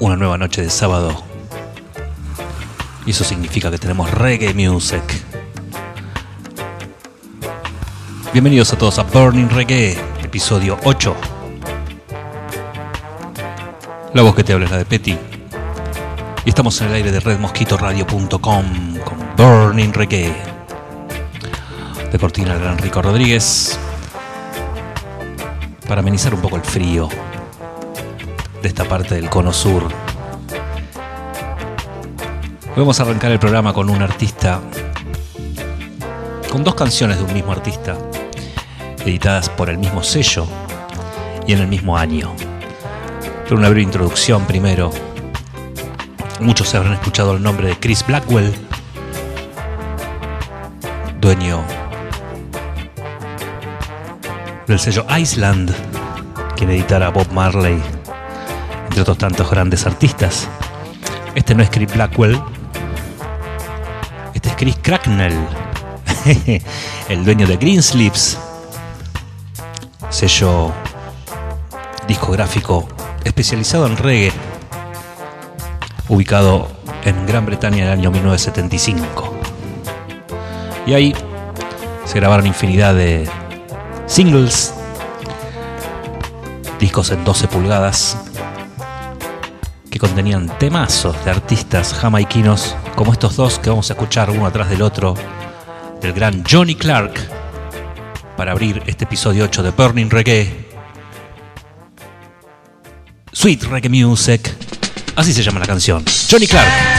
una nueva noche de sábado. Y eso significa que tenemos reggae music. Bienvenidos a todos a Burning Reggae, episodio 8. La voz que te habla es la de Petty. Y estamos en el aire de redmosquitoradio.com con Burning Reggae. De cortina el gran Rico Rodríguez. Para amenizar un poco el frío de esta parte del cono sur. Vamos a arrancar el programa con un artista, con dos canciones de un mismo artista, editadas por el mismo sello y en el mismo año. Pero una breve introducción primero. Muchos habrán escuchado el nombre de Chris Blackwell, dueño del sello Iceland, quien editara Bob Marley, otros tantos grandes artistas. Este no es Chris Blackwell, este es Chris Cracknell, el dueño de Greensleeves, sello discográfico especializado en reggae, ubicado en Gran Bretaña en el año 1975. Y ahí se grabaron infinidad de singles, discos en 12 pulgadas, y contenían temazos de artistas jamaiquinos como estos dos que vamos a escuchar uno atrás del otro, del gran Johnny Clark, para abrir este episodio 8 de Burning Reggae. Sweet Reggae Music, así se llama la canción. Johnny Clark.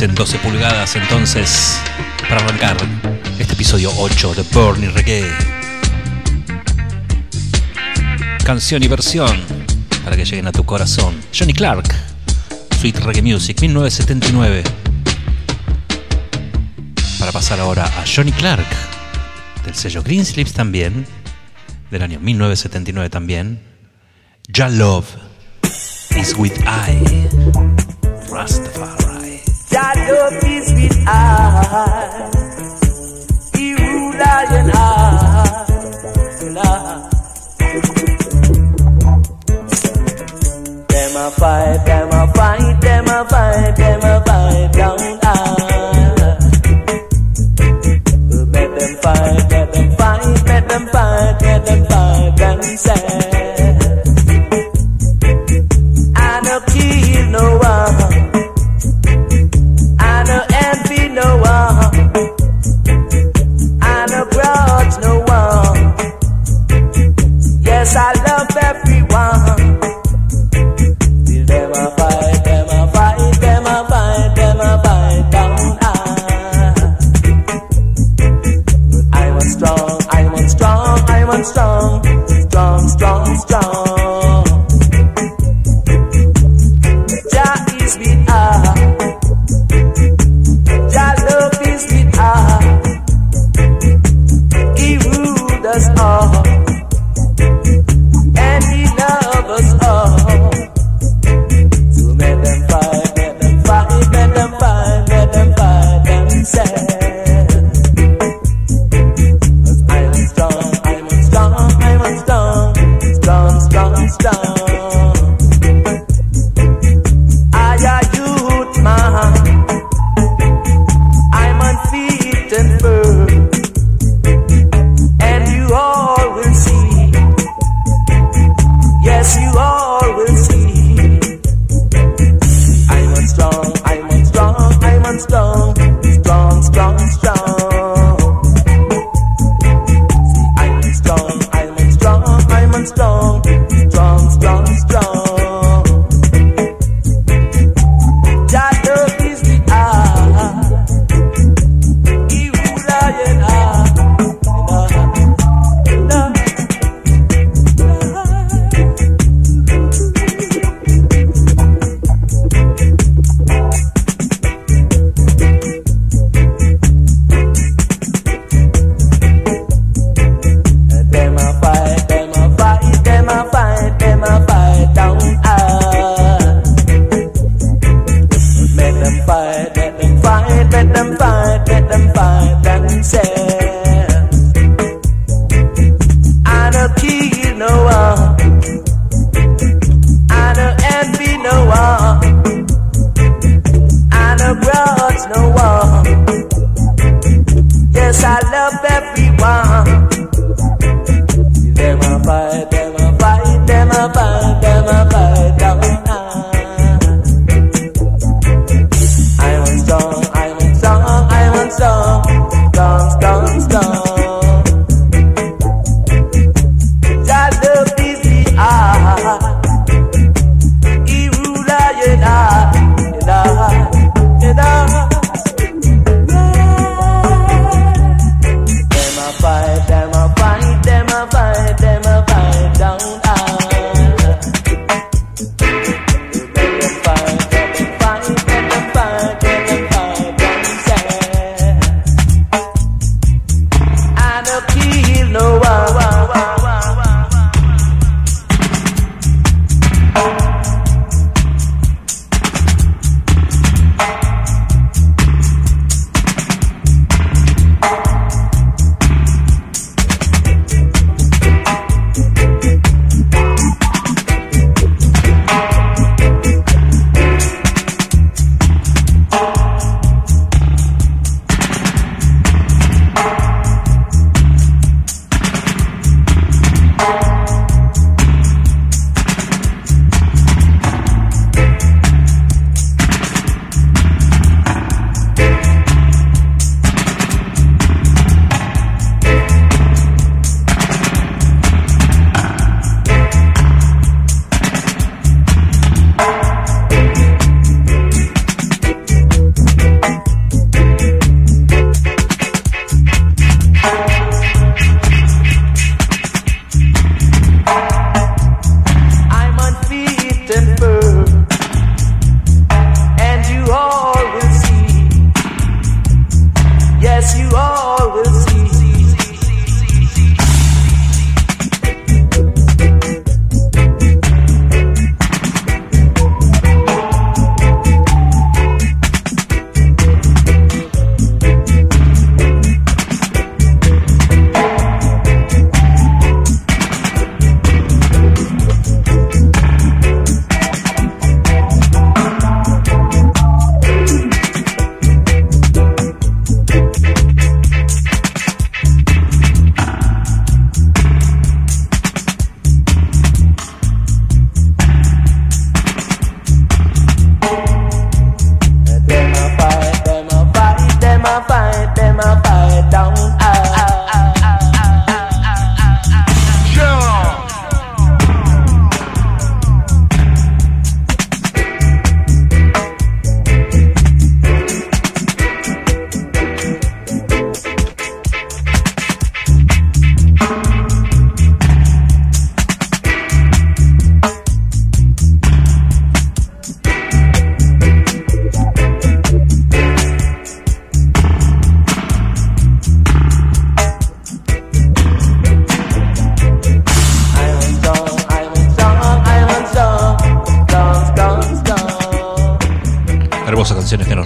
En 12 pulgadas entonces para arrancar este episodio 8 de Burning Reggae. Canción y versión para que lleguen a tu corazón. Johnny Clark, Sweet Reggae Music, 1979. Para pasar ahora a Johnny Clark, del sello Greensleeves también, del año 1979 también. Ja Love is with I. fight, them a fight, them a fight, them a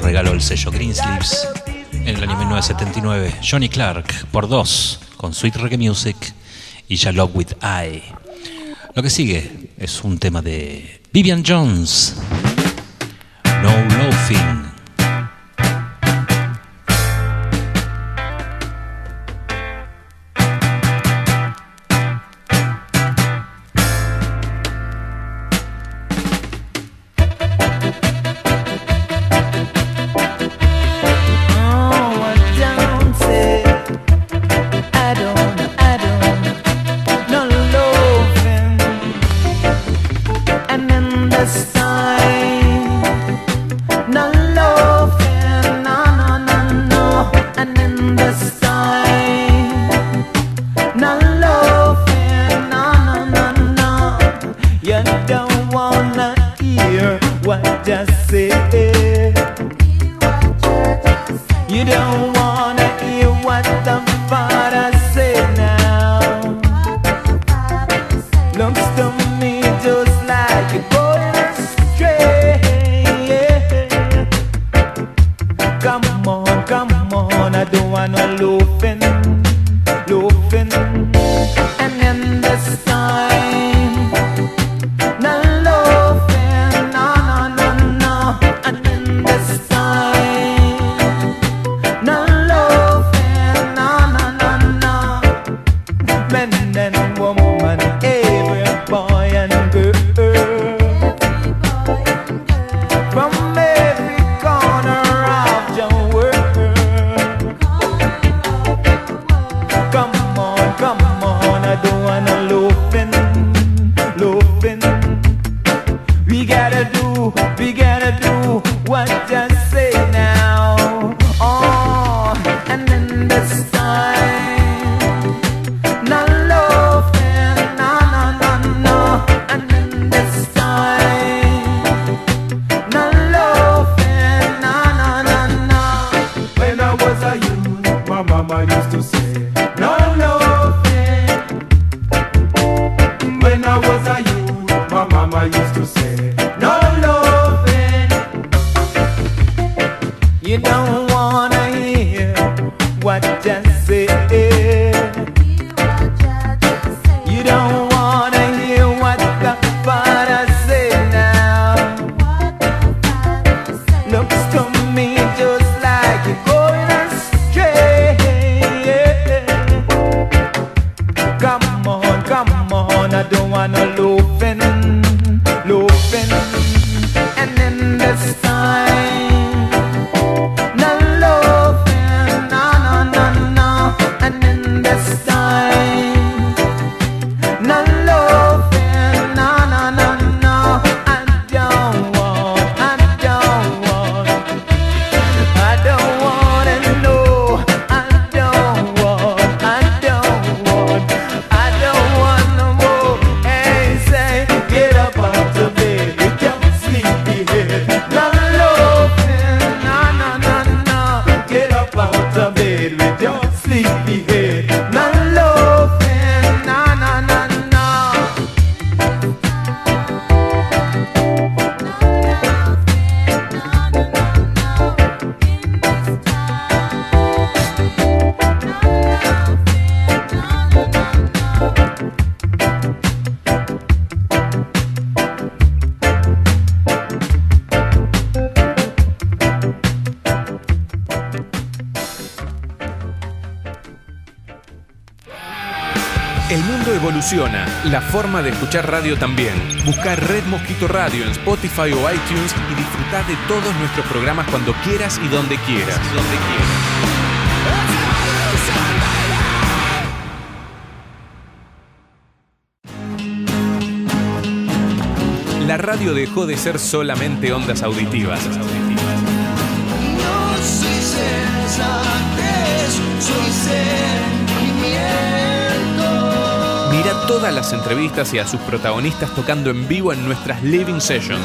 regaló el sello Greensleeves en el año 1979. Johnny Clark por dos con Sweet Reggae Music y Ya Love With I. Lo que sigue es un tema de Vivian Jones. No Loafing. La forma de escuchar radio también. Buscar Red Mosquito Radio en Spotify o iTunes y disfrutar de todos nuestros programas cuando quieras y donde quieras. La radio dejó de ser solamente ondas auditivas. todas las entrevistas y a sus protagonistas tocando en vivo en nuestras Living Sessions.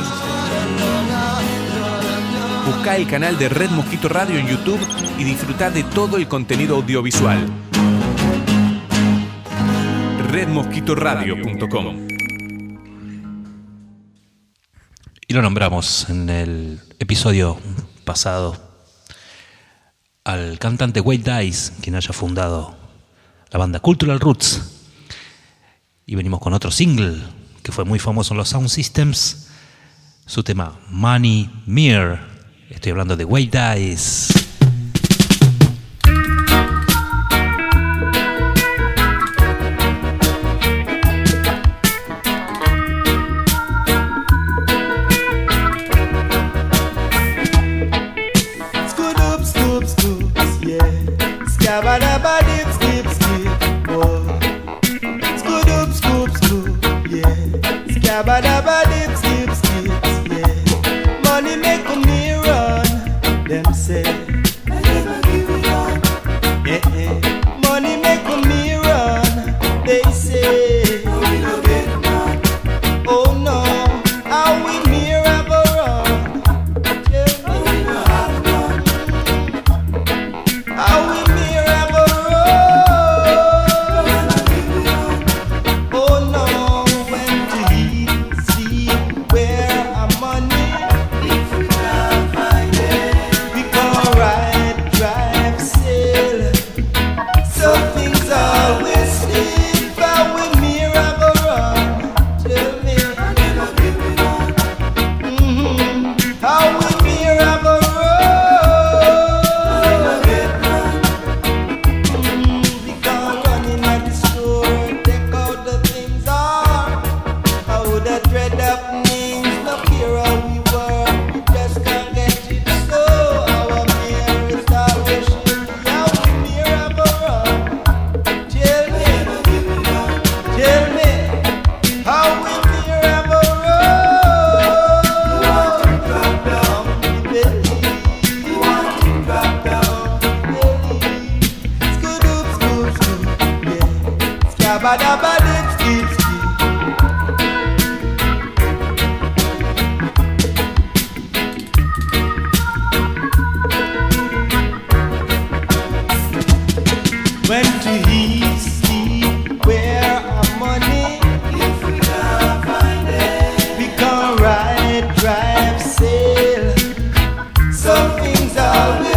Busca el canal de Red Mosquito Radio en YouTube y disfruta de todo el contenido audiovisual. redmosquitoradio.com Y lo nombramos en el episodio pasado al cantante Wade Dice, quien haya fundado la banda Cultural Roots, y venimos con otro single que fue muy famoso en los Sound Systems, su tema Money Mirror. Estoy hablando de Way Dice. shabada.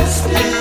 justice.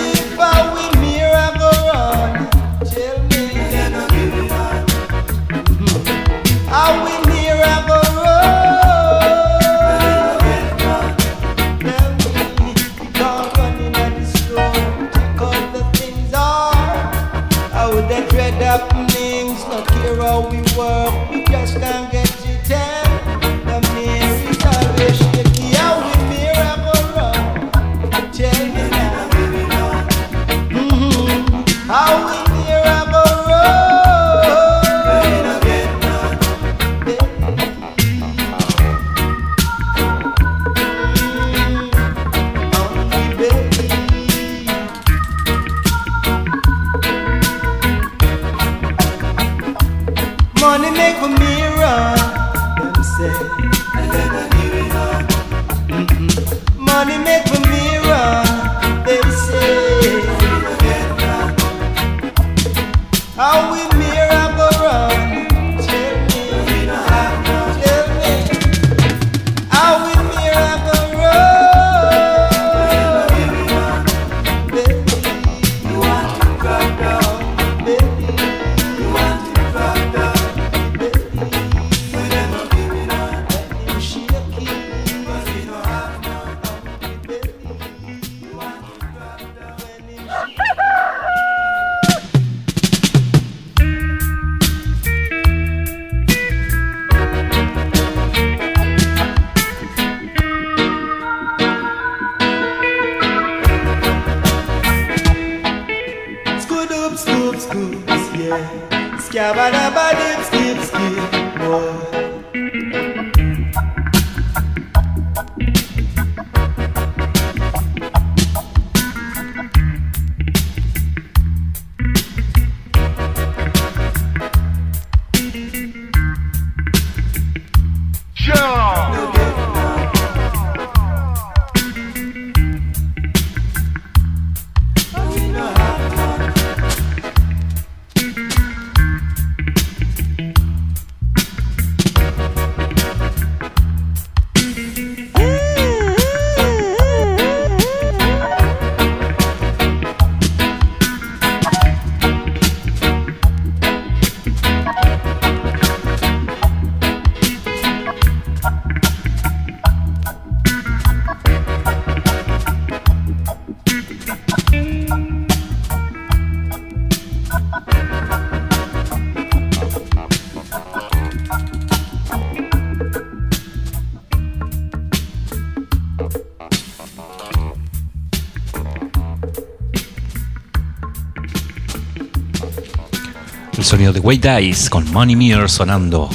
de Way Dice con Money Mirror sonando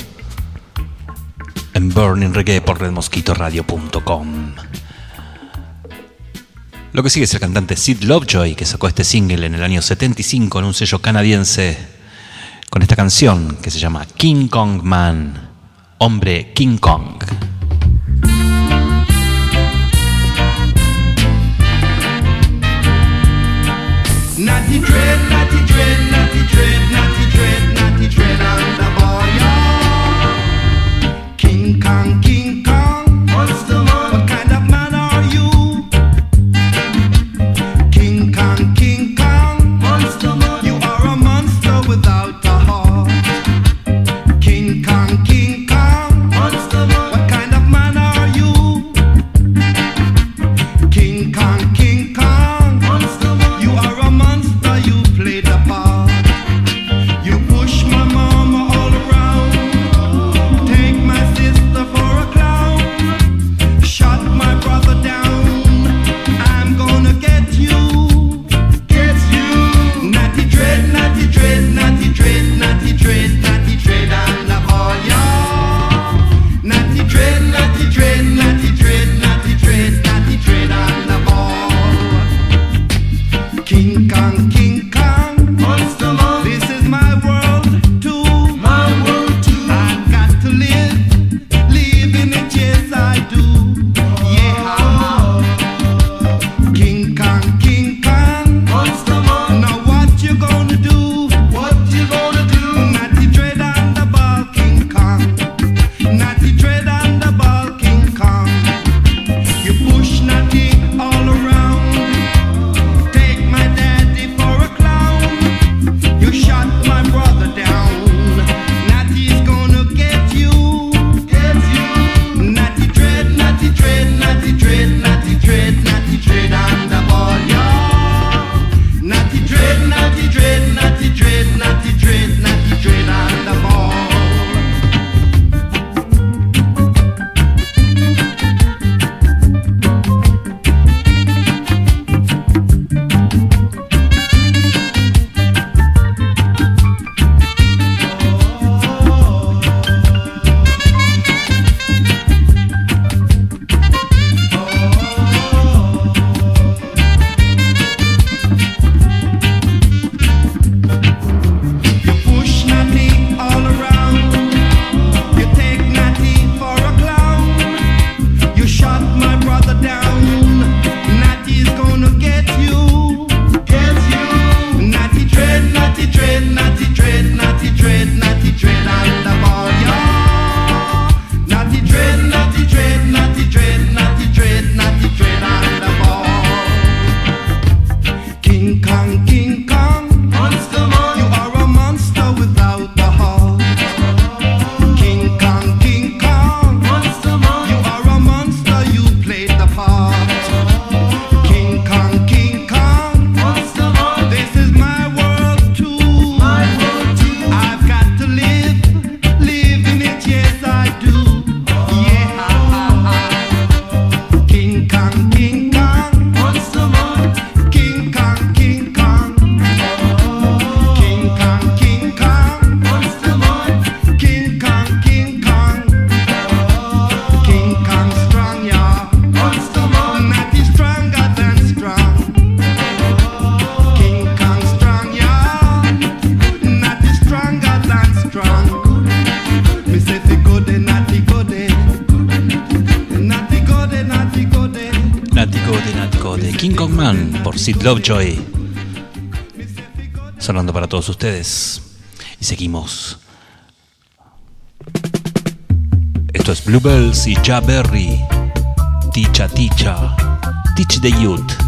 en Burning Reggae por redmosquitoradio.com. Lo que sigue es el cantante Sid Lovejoy que sacó este single en el año 75 en un sello canadiense con esta canción que se llama King Kong Man, hombre King Kong. Lovejoy. Sonando para todos ustedes. Y seguimos. Esto es Bluebells y Jaberry. Ticha, ticha. Teach the youth.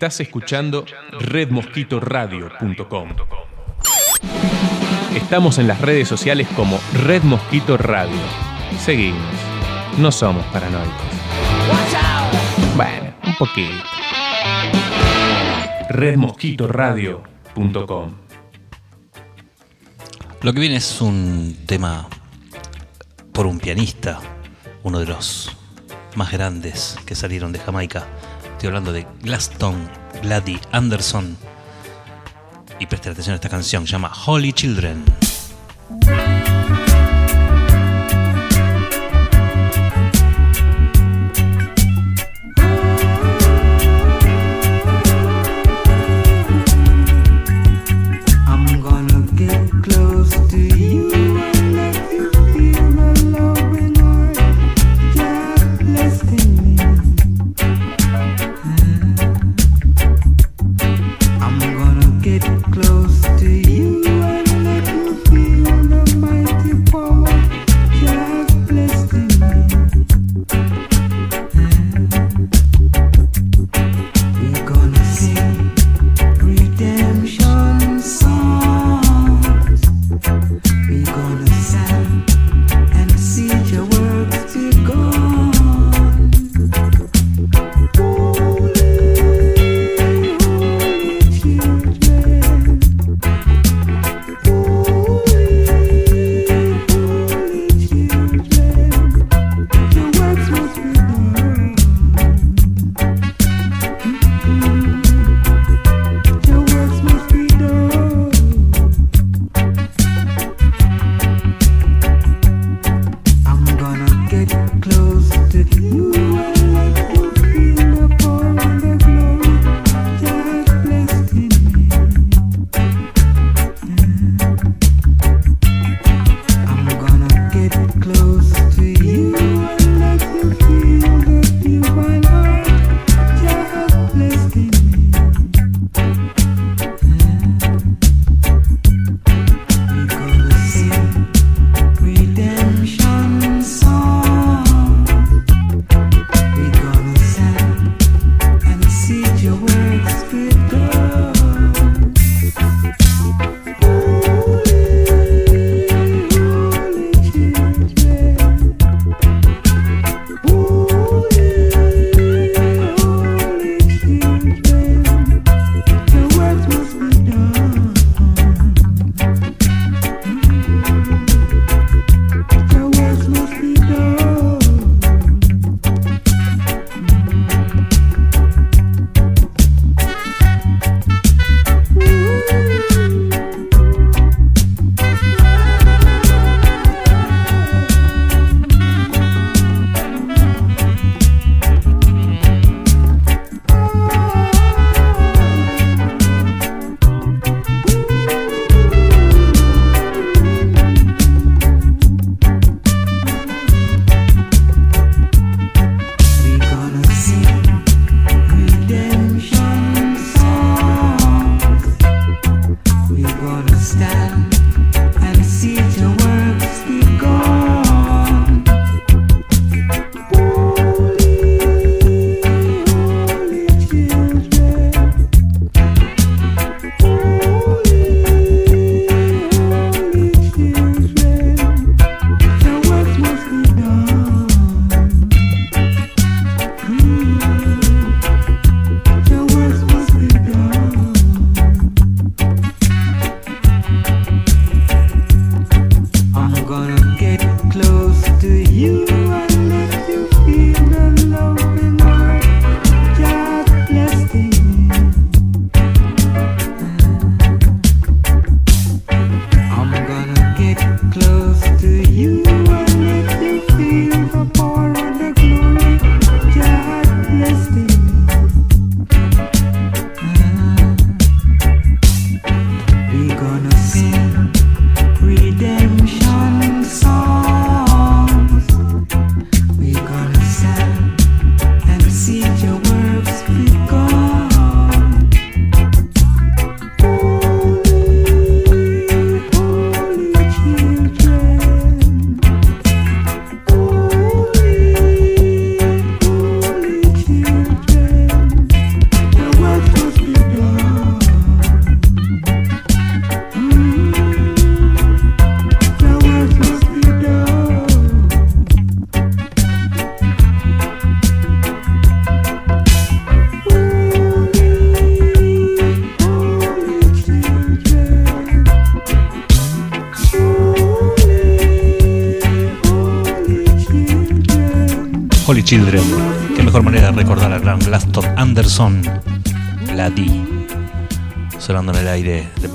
Estás escuchando redmosquitoradio.com. Estamos en las redes sociales como Red Mosquito Radio. Seguimos. No somos paranoicos. Bueno, un poquito. Redmosquitoradio.com. Lo que viene es un tema por un pianista, uno de los más grandes que salieron de Jamaica Estoy hablando de Glaston, Gladys Anderson. Y presta atención a esta canción, se llama Holy Children.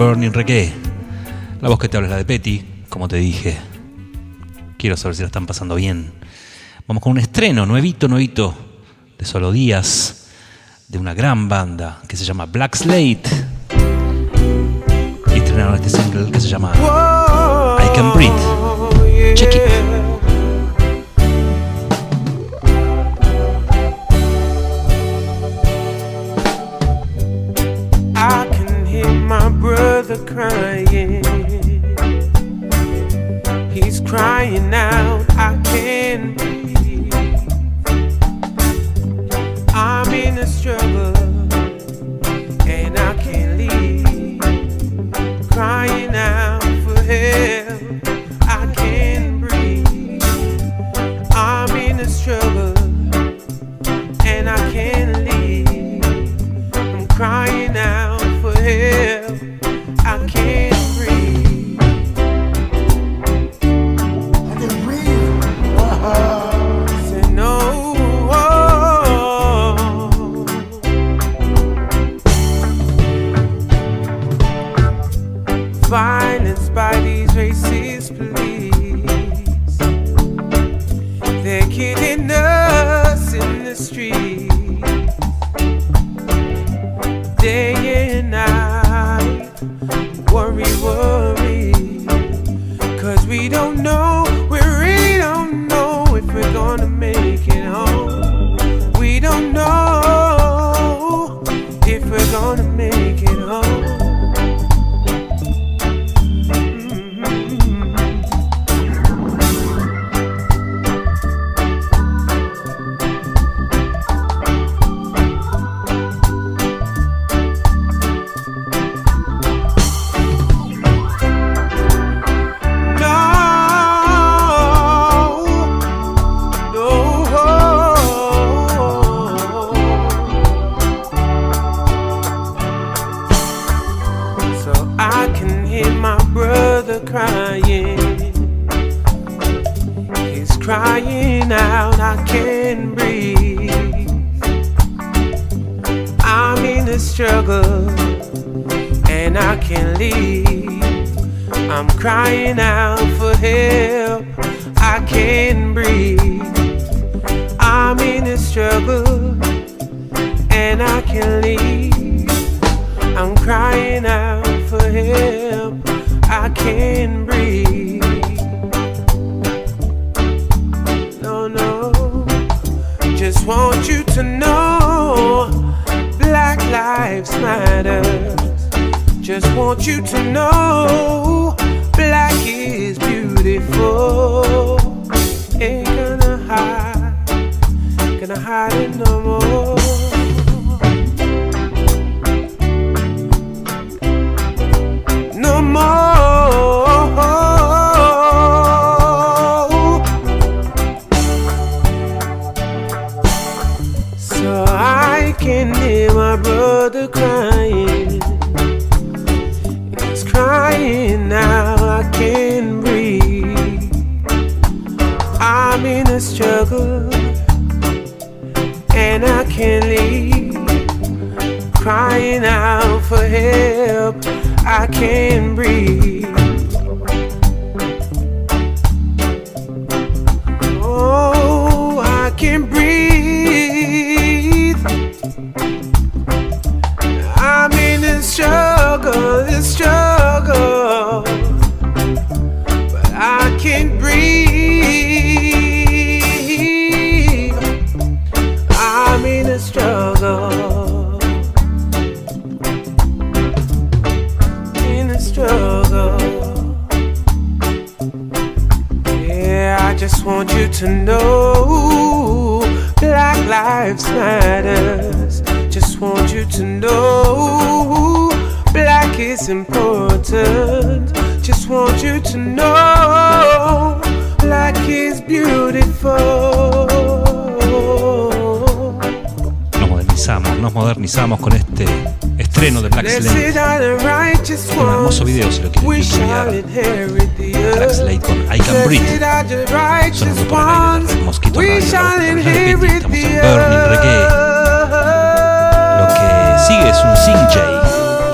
Burning La voz que te habla es la de Petty, como te dije. Quiero saber si la están pasando bien. Vamos con un estreno nuevito, nuevito, de solo días, de una gran banda que se llama Black Slate. Y estrenaron este single que se llama... Slade. Un hermoso video si lo quieren estudiar. Track Slade con I Can Breathe. Sonando por el aire de Mosquito Radio. Estamos en Burning Reggae. Lo que sigue es un Sing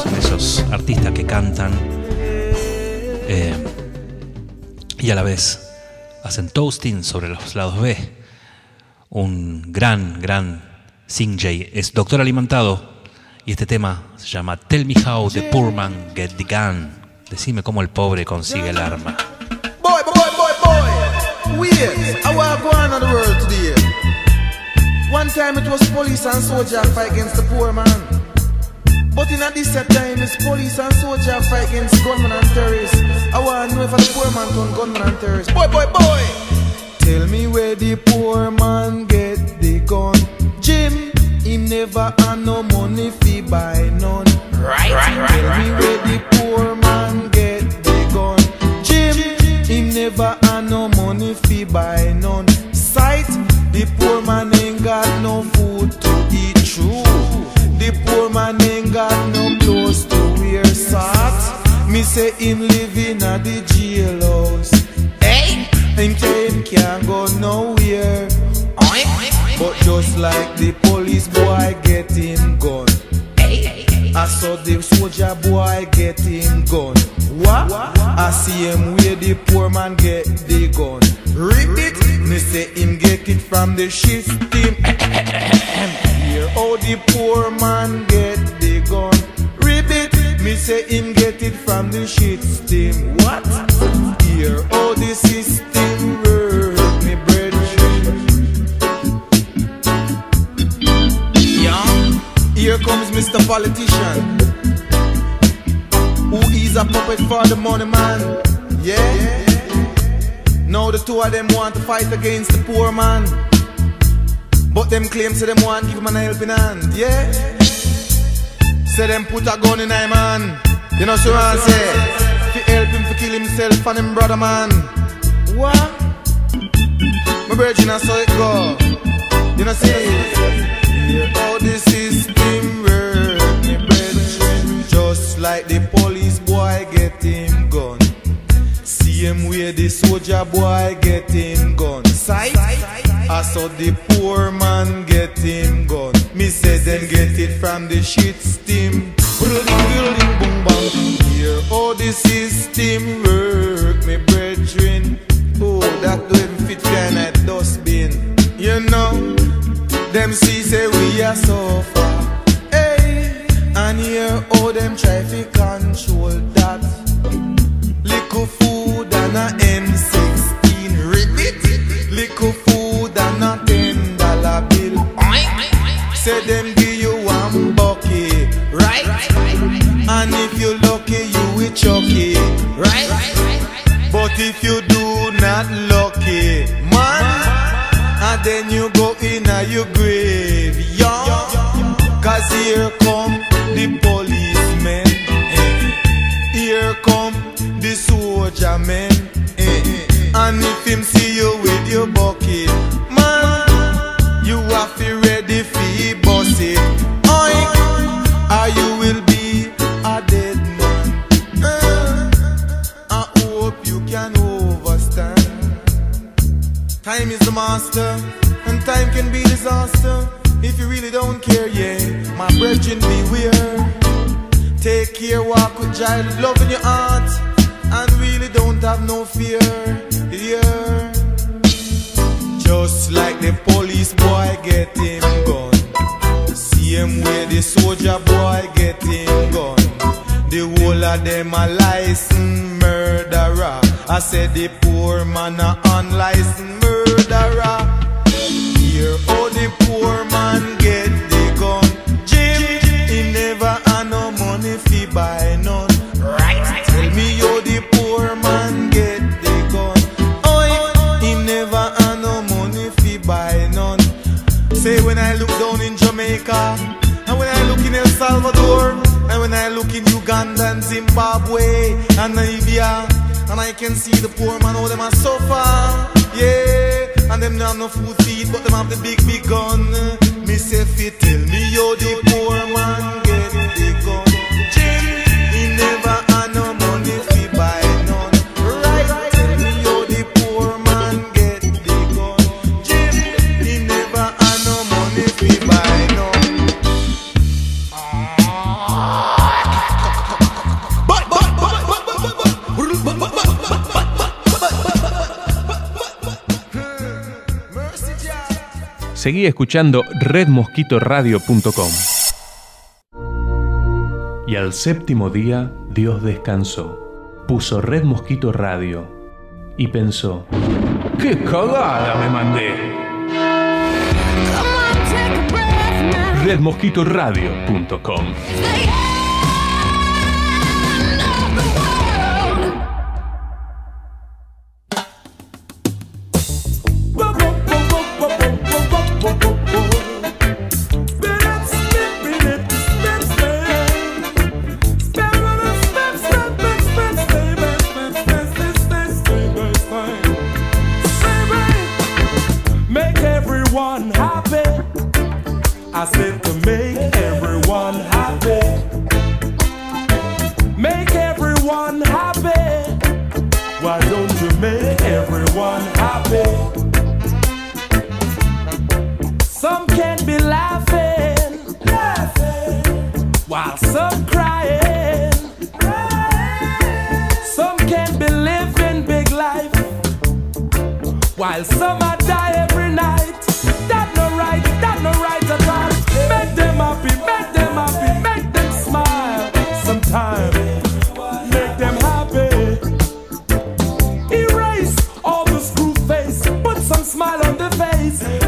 Son esos artistas que cantan eh, y a la vez hacen toasting sobre los lados B. Un gran, gran Sing J. Es doctor alimentado y este tema se llama Tell Me How the Poor Man Get the Gun. Decime cómo el pobre consigue el arma. Boy, boy, boy, boy. Wait, I want to on the world today. One time it was police and soldier fight against the poor man. But in a this time it's police and soldier fight against gunmen and terrorists. I want to know if the poor man turn gunman and terrorists. Boy, boy, boy. Tell me where the poor man get the gun. Jim, he never had no money fi buy none. Right, right, right. Tell me where the poor man get the gun. Jim, he never had no money fi buy none. Sight, the poor man ain't got no food to eat. True, the poor man ain't got no clothes to wear. Socks, me say him living at the jailhouse. Hey, him say him can't go nowhere. Like the police boy get him gun. I saw the soldier boy get him gun. What? I see him where the poor man get the gun. Rip it, me say him get it from the system. Hear how the poor man get the gun. Rip it, me say him get it from the shit system. What? Hear how the system here comes Mr. Politician. Who is a puppet for the money man? Yeah. Now the two of them want to fight against the poor man. But them claim say them want give him an helping hand. Yeah. Say them put a gun in him man. You know so I say. Fi help him to kill himself and him brother man. What? My virgin, I saw it go. You know, see, hear how the system like the police boy get him gun. Him where the soldier boy get him gun. Sight, I saw the poor man get him gun. Me say them get it from the shit steam. Building, building, boom, bang. Hear how the system work, me brethren. Oh, that even fit kind of dustbin. You know, them see say we are so far. And hear how them try to control that. Little food and a M16 ribbit. Little food and a ten dollar bill. Say them give you one bucket, right? And if you lucky, you will chuck it, right? But if you do not lucky, man, and then you go in a your grave, yeah. Cause here him see you with your bucket, man, you have to ready for bust it, Oink. or you will be a dead man. Eh. I hope you can overstand. Time is the master, and time can be disaster if you really don't care. Yeah, my brethren, beware. Take care, walk with joy, love in your heart, and really don't have no fear. Just like the police boy get him gun. Him where the soldier boy get him gun. The whole of them a licensed murderer. I said the poor man a unlicensed murderer. Hear how oh, the poor man get Uganda and Zimbabwe and Namibia, and I can see the poor man how them a suffer, yeah. And them not have no food to eat, but them have the big big gun. Me say fi tell me how the poor man Seguí escuchando redmosquitoradio.com. Y al séptimo día Dios descansó, puso Red Mosquito Radio y pensó, ¡qué cagada me mandé! redmosquitoradio.com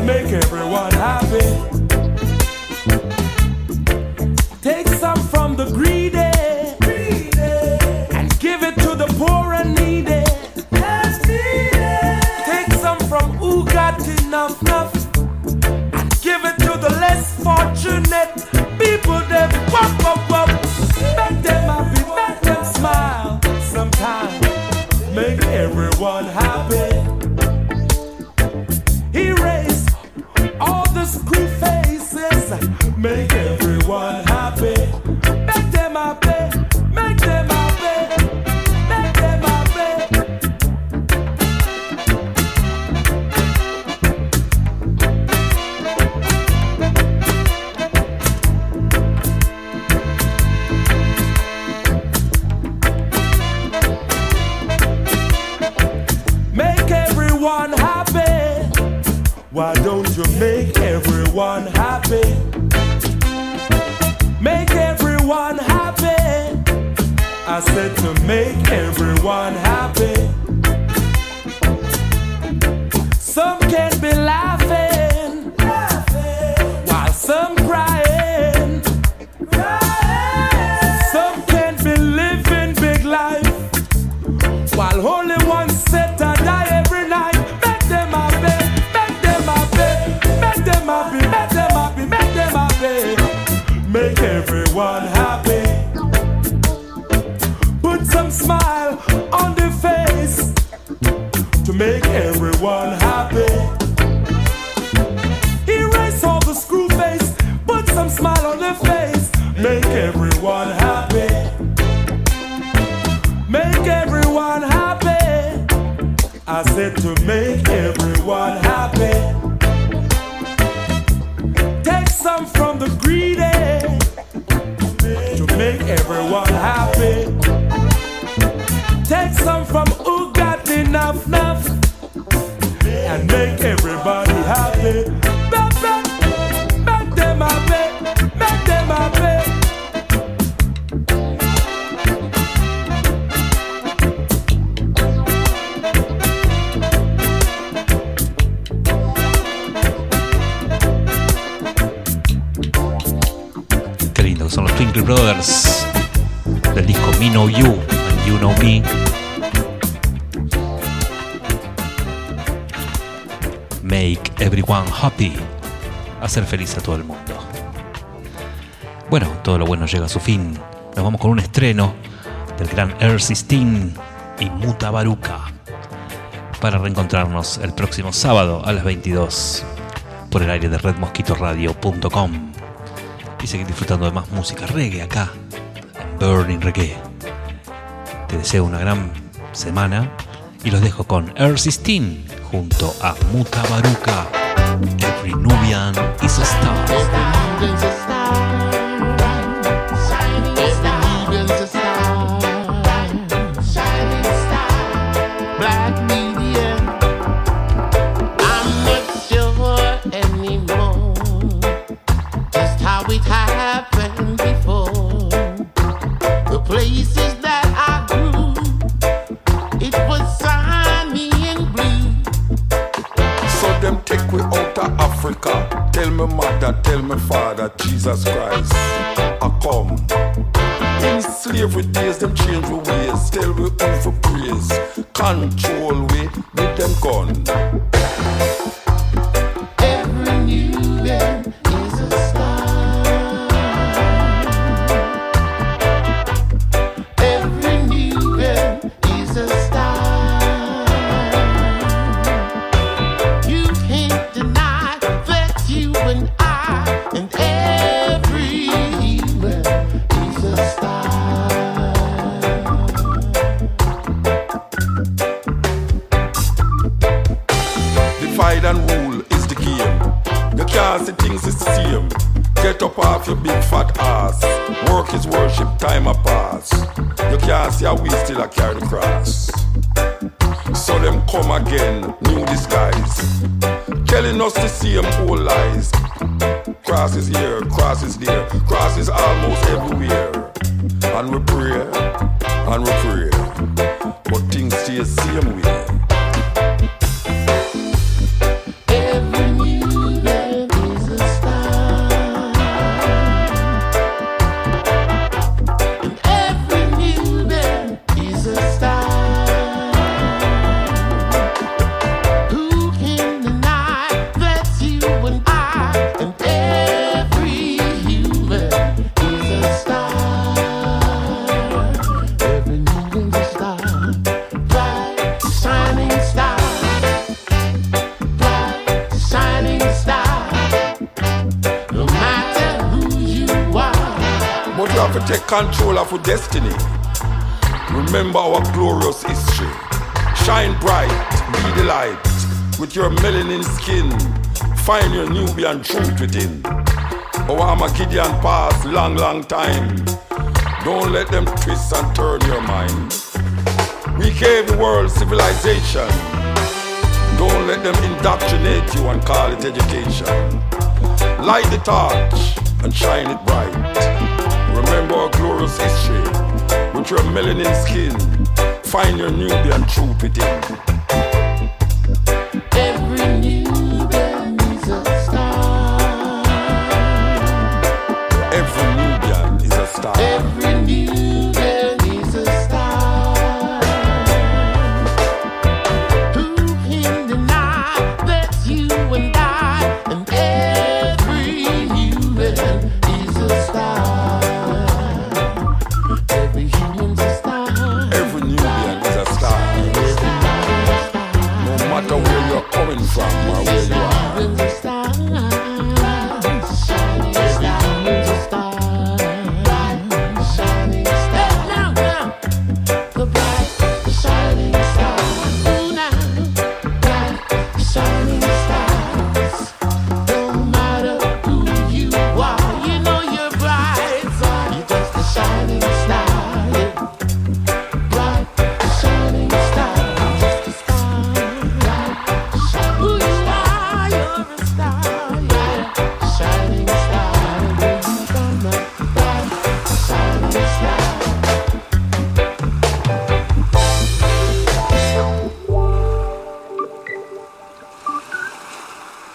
make everyone Make everyone happy. I said to make everyone happy. Take some from the greedy to make everyone happy. Take some from who got enough, enough, and make everybody Brothers del disco Me Know You and You Know Me. Make everyone happy. Hacer feliz a todo el mundo. Bueno, todo lo bueno llega a su fin. Nos vamos con un estreno del gran Air 16 y Muta Baruca para reencontrarnos el próximo sábado a las 22 por el aire de redmosquitoradio.com y seguir disfrutando de más música reggae acá en Burning Reggae. Te deseo una gran semana y los dejo con Air 16 junto a Muta Baruca. Every Nubian is a star. tell my father, Jesus Christ, I come. In slavery days, them change we ways. Tell we who for praise. Control we with them gun. destiny. Remember our glorious history. Shine bright, be the light. With your melanin skin, find your Nubian truth within. Our Armageddon past long, long time. Don't let them twist and turn your mind. We gave the world civilization. Don't let them indoctrinate you and call it education. Light the torch and shine it bright. Remember our glorious history. Your melanin skin. Find your Nubian truth within.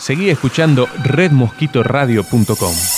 Seguí escuchando redmosquitoradio.com.